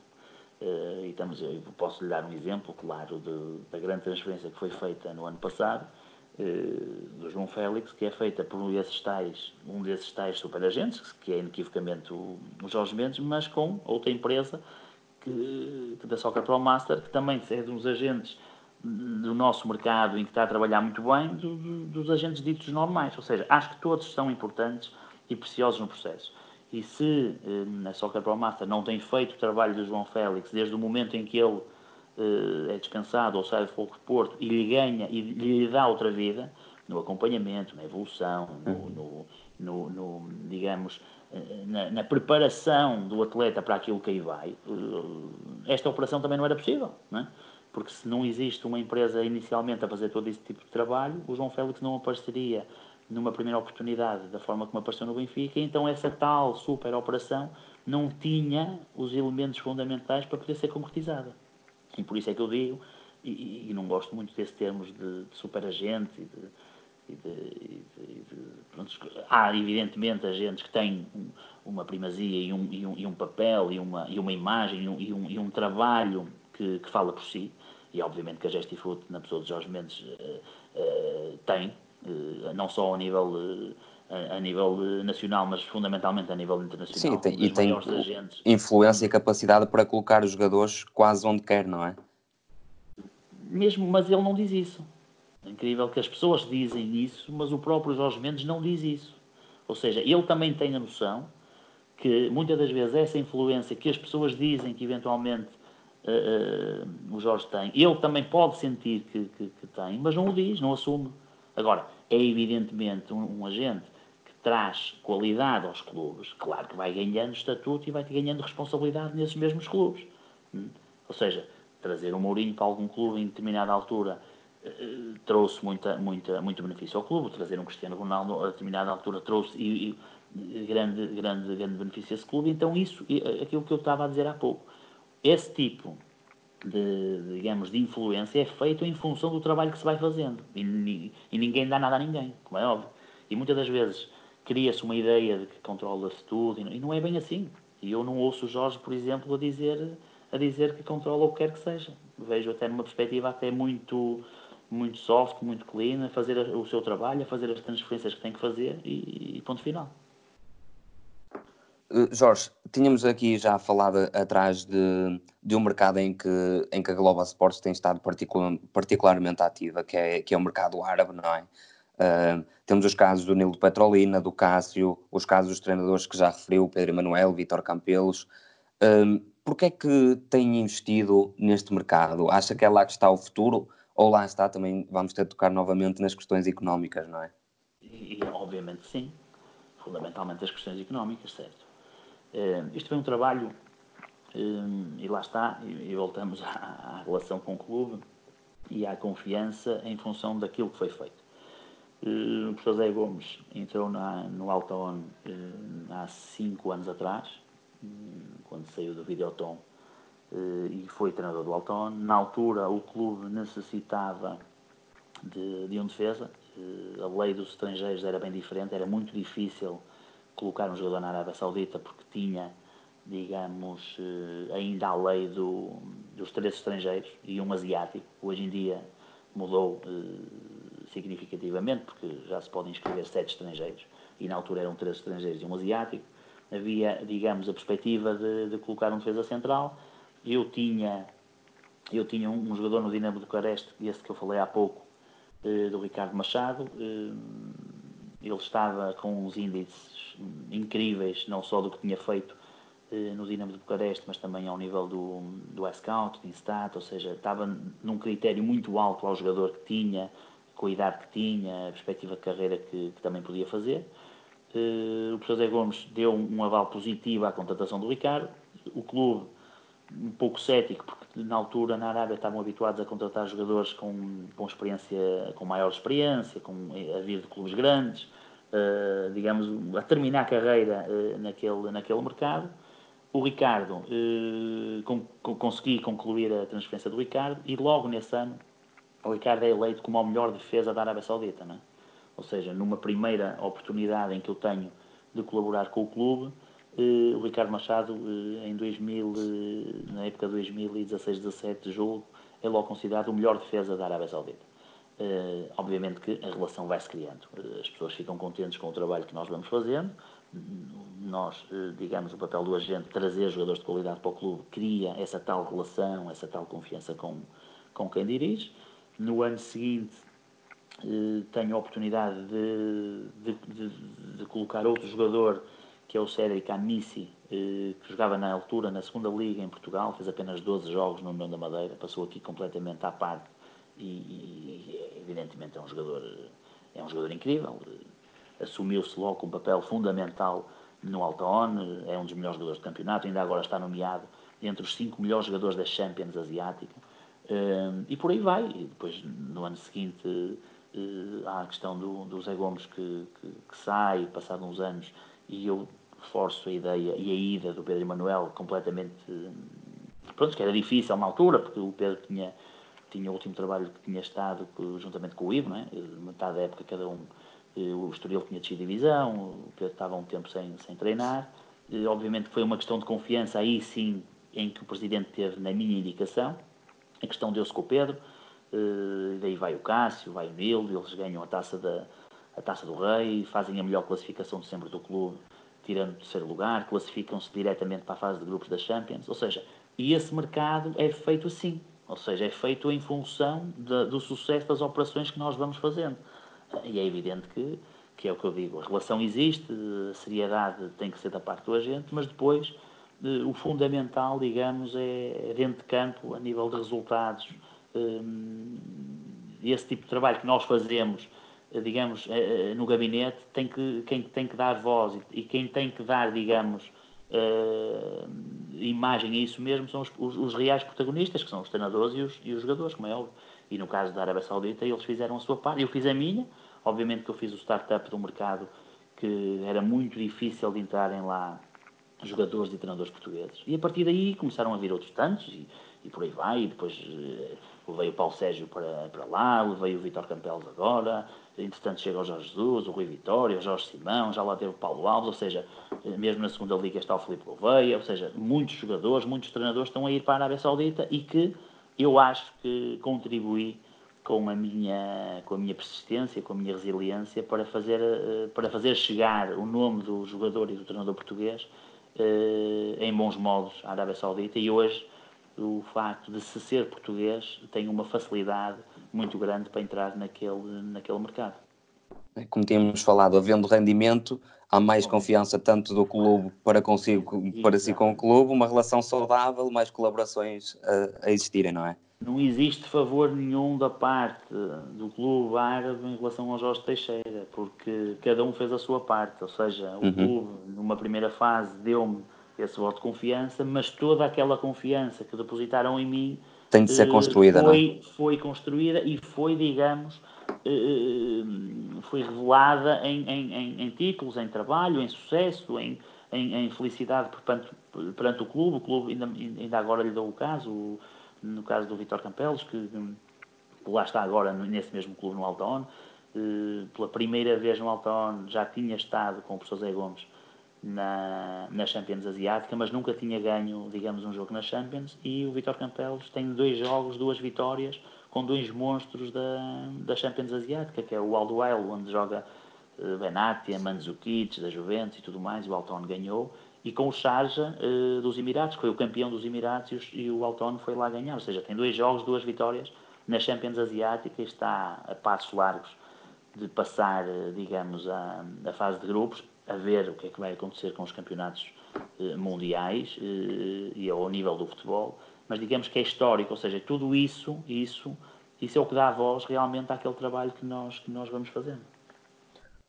Uh, e estamos, eu posso lhe dar um exemplo, claro, de, da grande transferência que foi feita no ano passado, uh, do João Félix, que é feita por esses tais, um desses tais superagentes, que é inequivocamente o, o Jorge Mendes, mas com outra empresa que, que da Soccer Pro Master, que também é de uns agentes do nosso mercado em que está a trabalhar muito bem do, do, dos agentes ditos normais. Ou seja, acho que todos são importantes e preciosos no processo. E se eh, a Soccer Pro Master não tem feito o trabalho do João Félix desde o momento em que ele eh, é descansado ou sai do Fogo de Porto e lhe ganha e lhe dá outra vida, no acompanhamento, na evolução, no, no, no, no digamos, eh, na, na, preparação do atleta para aquilo que aí vai, eh, esta operação também não era possível. Não é? Porque se não existe uma empresa inicialmente a fazer todo esse tipo de trabalho, o João Félix não apareceria numa primeira oportunidade da forma como apareceu no Benfica, então essa tal super operação não tinha os elementos fundamentais para poder ser concretizada. E por isso é que eu digo e, e, não gosto muito desses termos de, de superagente e de, e de, e pronto, há evidentemente agentes que têm uma primazia e um, e um, e um papel e uma, e uma imagem e um, e um, trabalho que, que, fala por si e obviamente que a Gestifute na pessoa de Jorge Mendes uh, uh, tem uh, não só a nível a nível nacional, mas fundamentalmente a nível internacional. Sim, tem, e tem agentes. influência e capacidade para colocar os jogadores quase onde quer, não é? Mesmo, mas ele não diz isso. É incrível que as pessoas dizem isso, mas o próprio Jorge Mendes não diz isso. Ou seja, ele também tem a noção que muitas das vezes essa influência que as pessoas dizem que eventualmente uh, o Jorge tem, ele também pode sentir que, que, que, tem, mas não o diz, não assume. Agora, é evidentemente um, um agente traz qualidade aos clubes, claro que vai ganhando estatuto e vai ganhando responsabilidade nesses mesmos clubes. Hum? Ou seja, trazer um Mourinho para algum clube em determinada altura uh, trouxe muita, muita, muito benefício ao clube, trazer um Cristiano Ronaldo a determinada altura trouxe e, e, grande, grande, grande benefício a esse clube. Então, isso, aquilo que eu estava a dizer há pouco, esse tipo de, digamos, de influência é feito em função do trabalho que se vai fazendo e, e ninguém dá nada a ninguém, como é óbvio. E muitas das vezes cria-se uma ideia de que controla-se tudo e não é bem assim. E eu não ouço o Jorge, por exemplo, a dizer, a dizer que controla o que quer que seja. Vejo até numa perspectiva até muito, muito soft, muito clean, a fazer o seu trabalho, a fazer as transferências que tem que fazer e, e ponto final. Eh, Jorge, tínhamos aqui já falado atrás de, de um mercado em que, em que a Global Sports tem estado particular, particularmente ativa, que é, que é o mercado árabe, não é? Uh, temos os casos do Nilo Petrolina, do Cássio, os casos dos treinadores que já referiu, Pedro Emanuel, Vitor Campelos. Uh, Porquê é que tem investido neste mercado? Acha que é lá que está o futuro? Ou lá está também, vamos ter de tocar novamente nas questões económicas, não é? E, obviamente sim. Fundamentalmente as questões económicas, certo. Uh, isto foi um trabalho, uh, e lá está, e, voltamos à, relação com o clube e à confiança em função daquilo que foi feito. Uh, o professor Zé Gomes entrou na, no Alta ON uh, há cinco anos atrás, quando saiu do Videoton e foi treinador do Alta ON. Na altura, o clube necessitava de, de um defesa. a lei dos estrangeiros era bem diferente, era muito difícil colocar um jogador na Arábia Saudita porque tinha, digamos, ainda a lei do, dos três estrangeiros e um asiático. Hoje em dia mudou significativamente, porque já se podem inscrever sete estrangeiros, e na altura eram três estrangeiros e um asiático. Havia, digamos, a perspectiva de, de colocar um defesa central. Eu tinha, eu tinha um, um jogador no Dinamo de Bucareste, esse que eu falei há pouco, eh, do Ricardo Machado. Eh, ele estava com uns índices incríveis, não só do que tinha feito eh, no Dinamo de Bucareste, mas também ao nível do, do scout do Instat, ou seja, estava num critério muito alto ao jogador que tinha, com a idade que tinha, a perspectiva de carreira que, que também podia fazer. Uh, o professor Zé Gomes deu um aval positivo à contratação do Ricardo. O clube, um pouco cético, na altura na Arábia estavam habituados a contratar jogadores com, com experiência, com maior experiência, com, a vir de clubes grandes, uh, digamos, a terminar a carreira uh, naquele, naquele mercado. O Ricardo, com, com, consegui concluir a transferência do Ricardo e logo nesse ano o Ricardo é eleito como a melhor defesa da Arábia Saudita, não é? Ou seja, numa primeira oportunidade em que eu tenho de colaborar com o clube, eh, o Ricardo Machado, eh, em 2000, eh, na época de 2016-17, jogo, é logo considerado o melhor defesa da Arábia Saudita. Eh, obviamente que a relação vai se criando. As pessoas ficam contentes com o trabalho que nós vamos fazendo. Nós, digamos, o papel do agente, trazer jogadores de qualidade para o clube, cria essa tal relação, essa tal confiança com, com quem dirige. No ano seguinte, tenho a oportunidade de, de, de, de, colocar outro jogador, que é o Cédric Amissi, eh, que jogava na altura na segunda Liga em Portugal, fez apenas 12 jogos no União da Madeira, passou aqui completamente à parte e, e evidentemente é um jogador, é um jogador incrível. Assumiu-se logo um papel fundamental no Altaon, é um dos melhores jogadores do campeonato, ainda agora está nomeado entre os cinco melhores jogadores da Champions Asiática e por aí vai. E depois, no ano seguinte, há a questão do, do Zé Gomes que, que, que sai, passado uns anos, e eu forço a ideia e a ida do Pedro Emanuel completamente. Pronto, que era difícil na altura, porque o Pedro tinha tinha o último trabalho que tinha estado juntamente com o Ivo, não é? metade da época cada um, o Estoril tinha descido divisão, o Pedro estava um tempo sem, sem treinar, obviamente foi uma questão de confiança aí sim em que o Presidente teve na minha indicação, a questão deu-se com o Pedro, daí vai o Cássio, vai o Nildo, eles ganham a taça, da, a taça do Rei, fazem a melhor classificação de sempre do clube, tirando o terceiro lugar, classificam-se diretamente para a fase de grupos da Champions, ou seja, e esse mercado é feito assim, ou seja, é feito em função de, do sucesso das operações que nós vamos fazendo. E é evidente que, que é o que eu digo, a relação existe, a seriedade tem que ser da parte do agente, mas depois eh, o fundamental, digamos, é, é dentro de campo, a nível de resultados, hum, esse tipo de trabalho que nós fazemos, eh, digamos, eh, no gabinete, tem que, quem tem que dar voz e quem tem que dar, digamos, uh, imagem a isso mesmo são os, os, os, reais protagonistas, que são os treinadores e os, e os jogadores, como é óbvio. E no caso da Arábia Saudita, eles fizeram a sua parte, eu fiz a minha. Obviamente que eu fiz o startup do mercado, que era muito difícil de entrarem lá jogadores e treinadores portugueses. E a partir daí começaram a vir outros tantos, e, e por aí vai. E depois levei o Paulo Sérgio para, para lá, levei o Vitor Campelos agora, entretanto chega o Jorge Jesus, o Rui Vitória, o Jorge Simão, já lá teve o Paulo Alves, ou seja, mesmo na segunda liga está o Filipe Gouveia, ou seja, muitos jogadores, muitos treinadores estão a ir para a Arábia Saudita e que eu acho que contribuí com a minha com a minha persistência, com a minha resiliência para fazer eh, para fazer chegar o nome do jogador e do treinador português eh, em bons modos à Arábia Saudita e hoje o facto de se ser português tem uma facilidade muito grande para entrar naquele, naquele mercado. Como tínhamos falado, havendo rendimento, há mais confiança tanto do clube para consigo, para si com o clube, uma relação saudável, mais colaborações a, a existirem, não é? Não existe favor nenhum da parte do clube árabe em relação ao Jorge Teixeira, porque cada um fez a sua parte, ou seja, o uhum. clube numa primeira fase deu-me esse voto de confiança, mas toda aquela confiança que depositaram em mim tem de ser eh, construída, foi, não é? Foi construída e foi, digamos, eh, foi revelada em, em, em, títulos, em trabalho, em sucesso, em, em felicidade perante, perante, o clube. O clube ainda, ainda agora lhe dou o caso, no caso do Vitor Campelos, que, que lá está agora nesse mesmo clube no Altaon. Eh, pela primeira vez no Altaon já tinha estado com o professor Zé Gomes na, na Champions Asiática, mas nunca tinha ganho, digamos, um jogo na Champions. E o Vitor Campelos tem dois jogos, duas vitórias, com dois monstros da, da Champions Asiática, que é o Aldo onde joga uh, Benatia, Mandzukic, da Juventus e tudo mais, o Alton ganhou, e com o Sharjah uh, dos Emirados, que foi o campeão dos Emirados, e, e o Alton foi lá ganhar. Ou seja, tem dois jogos, duas vitórias na Champions Asiática e está a passos largos de passar, eh, digamos, a, a fase de grupos a ver o que é que vai acontecer com os campeonatos eh, mundiais eh, e ao nível do futebol, mas digamos que é histórico, ou seja, tudo isso, isso, isso é o que dá voz realmente àquele trabalho que nós, que nós vamos fazendo.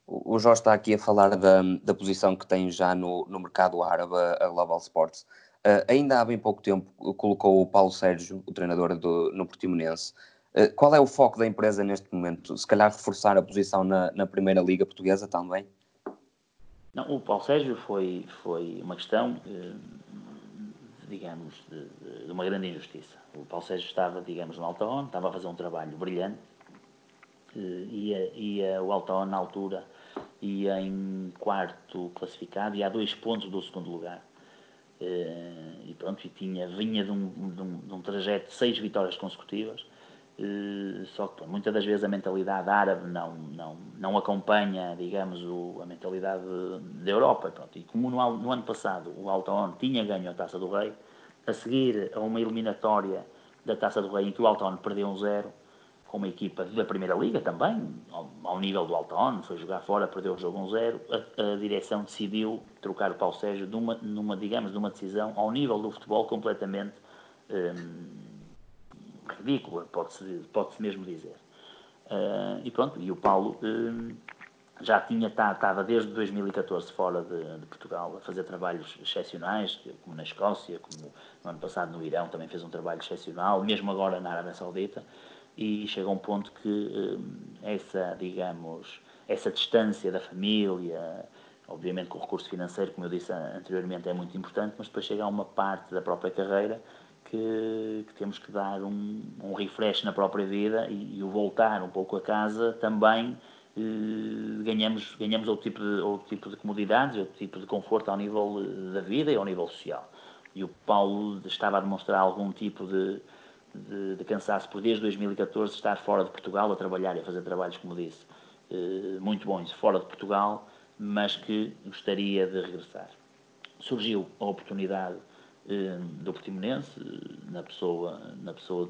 O Jorge está aqui a falar da, da posição que tem já no, no mercado árabe, a Global Sports. Uh, ainda há bem pouco tempo colocou o Paulo Sérgio, o treinador do, no Portimonense. Uh, qual é o foco da empresa neste momento? Se calhar reforçar a posição na, na Primeira Liga Portuguesa também? Não, o Paulo Sérgio foi, foi uma questão, eh, digamos, de, de, uma grande injustiça. O Paulo Sérgio estava, digamos, no Altaon, estava a fazer um trabalho brilhante, eh, ia, ia o Altaon na altura ia em quarto classificado e a dois pontos do segundo lugar. Eh, e pronto, e tinha, vinha de um, de um, de um trajeto de seis vitórias consecutivas só que muitas das vezes a mentalidade árabe não, não, não acompanha, digamos, o, a mentalidade da Europa. Pronto. E como no, no ano passado o Altaon tinha ganho a Taça do Rei, a seguir a uma eliminatória da Taça do Rei em que o Altaon perdeu um zero, com uma equipa da Primeira Liga também, ao, ao nível do Altaon, foi jogar fora, perdeu o jogo um zero, a, a, direção decidiu trocar o Paulo Sérgio numa, numa, digamos, numa decisão ao nível do futebol completamente... Um, ridícula, pode-se pode mesmo dizer. Uh, e pronto, e o Paulo uh, já tinha estava desde 2014 fora de, de, Portugal a fazer trabalhos excepcionais, como na Escócia, como no ano passado no Irão também fez um trabalho excepcional, mesmo agora na Arábia Saudita, e chega a um ponto que uh, essa, digamos, essa distância da família, obviamente que o recurso financeiro, como eu disse anteriormente, é muito importante, mas depois chega a uma parte da própria carreira que, que, temos que dar um, um refresh na própria vida e, e, o voltar um pouco a casa também eh, ganhamos, ganhamos outro, tipo de, outro tipo de comodidades, outro tipo de conforto ao nível eh, da vida e ao nível social. E o Paulo estava a demonstrar algum tipo de, de, de cansaço por desde 2014 estar fora de Portugal a trabalhar e a fazer trabalhos, como disse, eh, muito bons fora de Portugal, mas que gostaria de regressar. Surgiu a oportunidade do Portimonense, na pessoa, na pessoa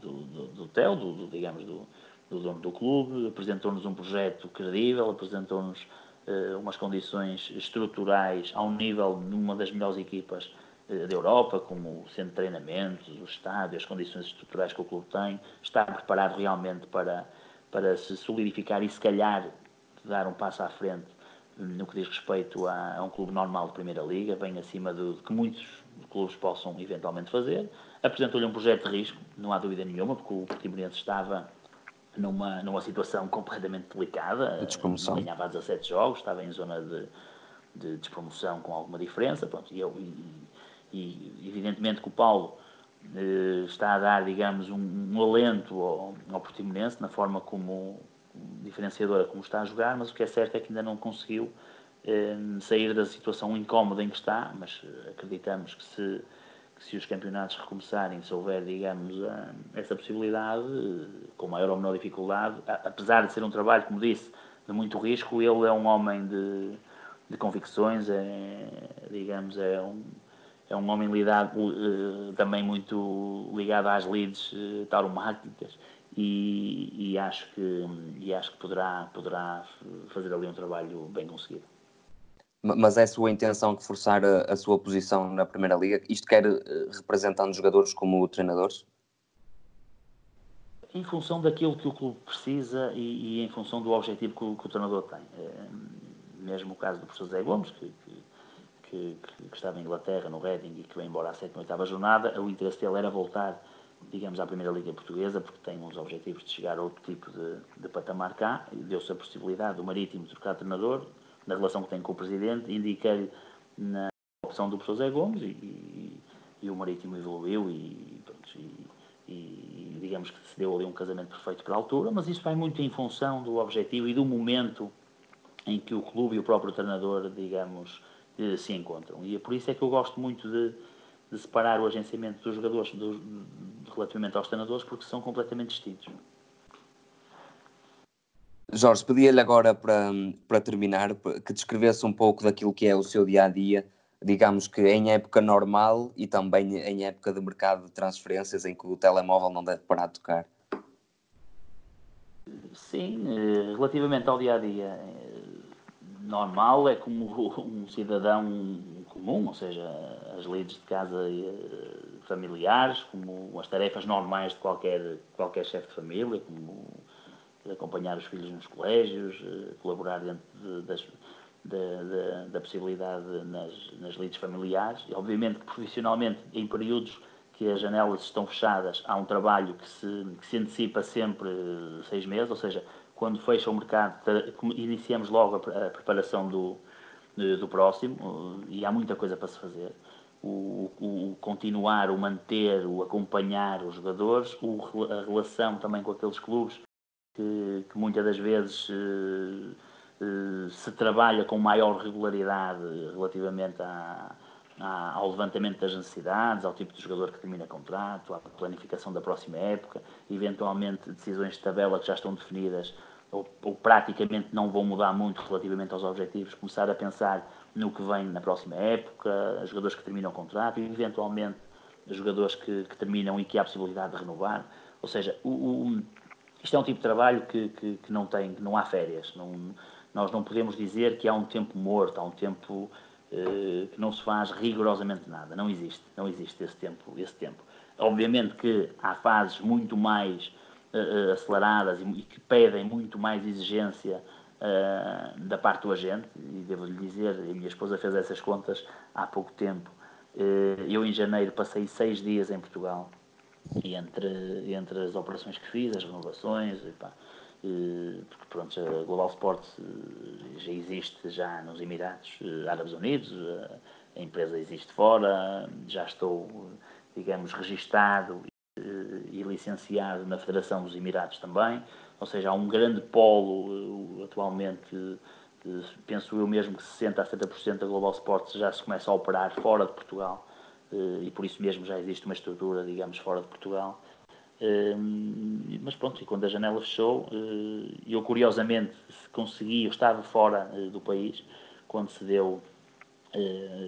do, do, do TEL, do, do, digamos, do, do dono do clube, apresentou-nos um projeto credível, apresentou-nos uh, umas condições estruturais ao nível de uma das melhores equipas uh, da Europa, como o centro de treinamento, o estádio, as condições estruturais que o clube tem, está preparado realmente para, para se solidificar e se calhar dar um passo à frente no que diz respeito a, a um clube normal de Primeira Liga, bem acima do, que muitos clubes possam eventualmente fazer. Apresentou-lhe um projeto de risco, não há dúvida nenhuma, porque o Portimonense estava numa, numa situação completamente delicada. De despromoção. Ganhava 17 jogos, estava em zona de, de despromoção com alguma diferença. Pronto, e, eu, e, e evidentemente que o Paulo eh, está a dar, digamos, um, um alento ao, ao Portimonense na forma como diferenciadora como está a jogar, mas o que é certo é que ainda não conseguiu sair da situação incómoda em que está, mas eh, acreditamos que se, que se os campeonatos recomeçarem, se houver, digamos, essa possibilidade, eh, com maior ou menor dificuldade, apesar de ser um trabalho, como disse, de muito risco, ele é um homem de, de convicções, é, digamos, é um, é um homem ligado, também muito ligado às leads tauromáticas e, e, acho que, e acho que poderá, poderá fazer ali um trabalho bem conseguido. Mas é a sua intenção de forçar a, a, sua posição na Primeira Liga? Isto quer eh, representando jogadores como treinadores? Em função daquilo que o clube precisa e, e em função do objetivo que o, que o treinador tem. É, mesmo o caso do professor Zé Gomes, que, que, que, que, estava em Inglaterra, no Reading, e que veio embora à sétima e oitava jornada, o interesse dele era voltar, digamos, à Primeira Liga Portuguesa, porque tem uns objetivos de chegar a outro tipo de, de patamar cá, deu-se a possibilidade do Marítimo trocar de treinador, na relação que tem com o Presidente, indiquei-lhe na opção do professor Zé Gomes e, e, e o Marítimo evoluiu e, pronto, e, digamos que se deu ali um casamento perfeito para a altura, mas isso vai muito em função do objetivo e do momento em que o clube e o próprio treinador, digamos, se encontram. E é por isso é que eu gosto muito de, de separar o agenciamento dos jogadores do, relativamente aos treinadores, porque são completamente distintos. Jorge, pedia-lhe agora para, para terminar que descrevesse um pouco daquilo que é o seu dia a dia, digamos que em época normal e também em época de mercado de transferências em que o telemóvel não deve parar de tocar. Sim, eh, relativamente ao dia a dia normal, é como um cidadão comum, ou seja, as leads de casa eh, familiares, como as tarefas normais de qualquer, qualquer chefe de família, como acompanhar os filhos nos colégios, eh, colaborar dentro de, das, da possibilidade nas, nas lides familiares. E, obviamente profissionalmente, em períodos que as janelas estão fechadas, há um trabalho que se, que se antecipa sempre seis meses, ou seja, quando fecha o mercado, iniciamos logo a, preparação do, do próximo e há muita coisa para se fazer. O, o, continuar, o manter, o acompanhar os jogadores, o, a relação também com aqueles clubes que, que muitas das vezes uh, uh, se trabalha com maior regularidade relativamente à, à, ao levantamento das necessidades, ao tipo de jogador que termina contrato, à planificação da próxima época, eventualmente decisões de tabela que já estão definidas ou, ou, praticamente não vão mudar muito relativamente aos objetivos, começar a pensar no que vem na próxima época, jogadores que terminam contrato eventualmente jogadores que, que, terminam e que há possibilidade de renovar. Ou seja, o, o isto é um tipo de trabalho que, que, que não tem, que não há férias. Não, nós não podemos dizer que há um tempo morto, há um tempo eh, que não se faz rigorosamente nada. Não existe, não existe esse tempo, esse tempo. Obviamente que há fases muito mais uh, aceleradas e, e, que pedem muito mais exigência da parte do agente. E devo-lhe dizer, a minha esposa fez essas contas há pouco tempo. Eu em janeiro passei seis dias em Portugal e entre, entre as operações que fiz, as renovações, e pá, porque pronto, a Global Sports eh, já existe já nos Emirados eh, Árabes Unidos, a empresa existe fora, já estou digamos, registado e licenciado na Federação dos Emirados também, ou seja, há um grande polo atualmente, penso eu mesmo que 60% a 70% da Global Sports já se começa a operar fora de Portugal e por isso mesmo já existe uma estrutura, digamos, fora de Portugal. Mas pronto, e quando a janela fechou, eu curiosamente consegui, eu estava fora do país quando se deu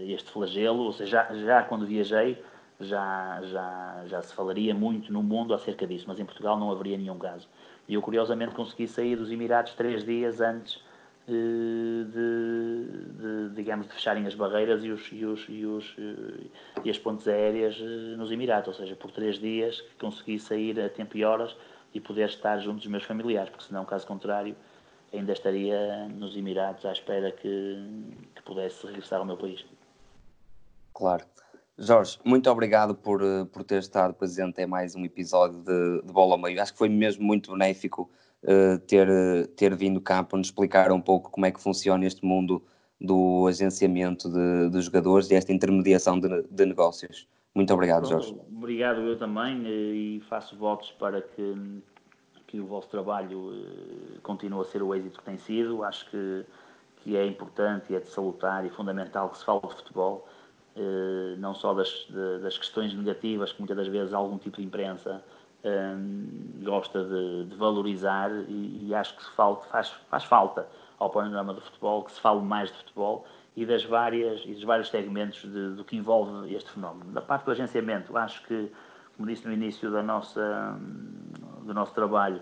este flagelo, ou seja, já, já quando viajei, já, já, já se falaria muito no mundo acerca disso, mas em Portugal não haveria nenhum caso. E eu, curiosamente, consegui sair dos Emirados três dias antes eh, de, de, digamos, de fecharem as barreiras e, os, e, os, e, os, eh, e as pontes aéreas eh, nos Emirados, ou seja, por três dias consegui sair a tempo e horas e poder estar junto dos meus familiares, porque senão, caso contrário, ainda estaria nos Emirados à espera que, que pudesse regressar ao meu país. Claro. Jorge, muito obrigado por, eh, por ter estado presente em mais um episódio de, de Bola ao Meio. Acho que foi mesmo muito benéfico ter, ter vindo cá para nos explicar um pouco como é que funciona este mundo do agenciamento de, de jogadores e esta intermediação de, de negócios. Muito obrigado, Jorge. Obrigado eu também eh, e faço votos para que, que o vosso trabalho continue a ser o êxito que tem sido. Acho que, que é importante e é de salutar e fundamental que se fale de futebol eh, não só das, das questões negativas que muitas das vezes algum tipo de imprensa um, gosta de, de, valorizar e, e acho que falta, faz, faz falta ao panorama do futebol que se fale mais de futebol e das várias e dos vários segmentos de, do que envolve este fenómeno. Da parte do agenciamento, acho que, como disse no início da nossa, do nosso trabalho,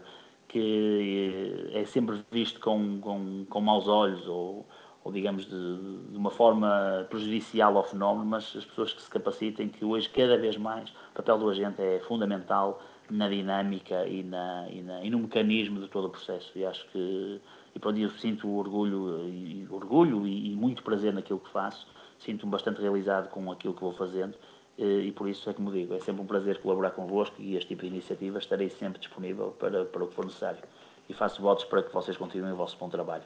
que é sempre visto com, com, com maus olhos ou ou digamos de, de, uma forma prejudicial ao fenómeno, mas as pessoas que se capacitem, que hoje cada vez mais o papel do agente é fundamental na dinâmica e, na, e, na, e no mecanismo de todo o processo. E acho que e pronto, eu sinto orgulho, e, orgulho e, e muito prazer naquilo que faço, sinto-me bastante realizado com aquilo que vou fazendo e por isso é como digo, é sempre um prazer colaborar convosco e este tipo de iniciativa estarei sempre disponível para, para o que for necessário. E faço votos para que vocês continuem o vosso bom trabalho.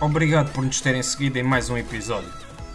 Obrigado por nos terem seguido em mais um episódio.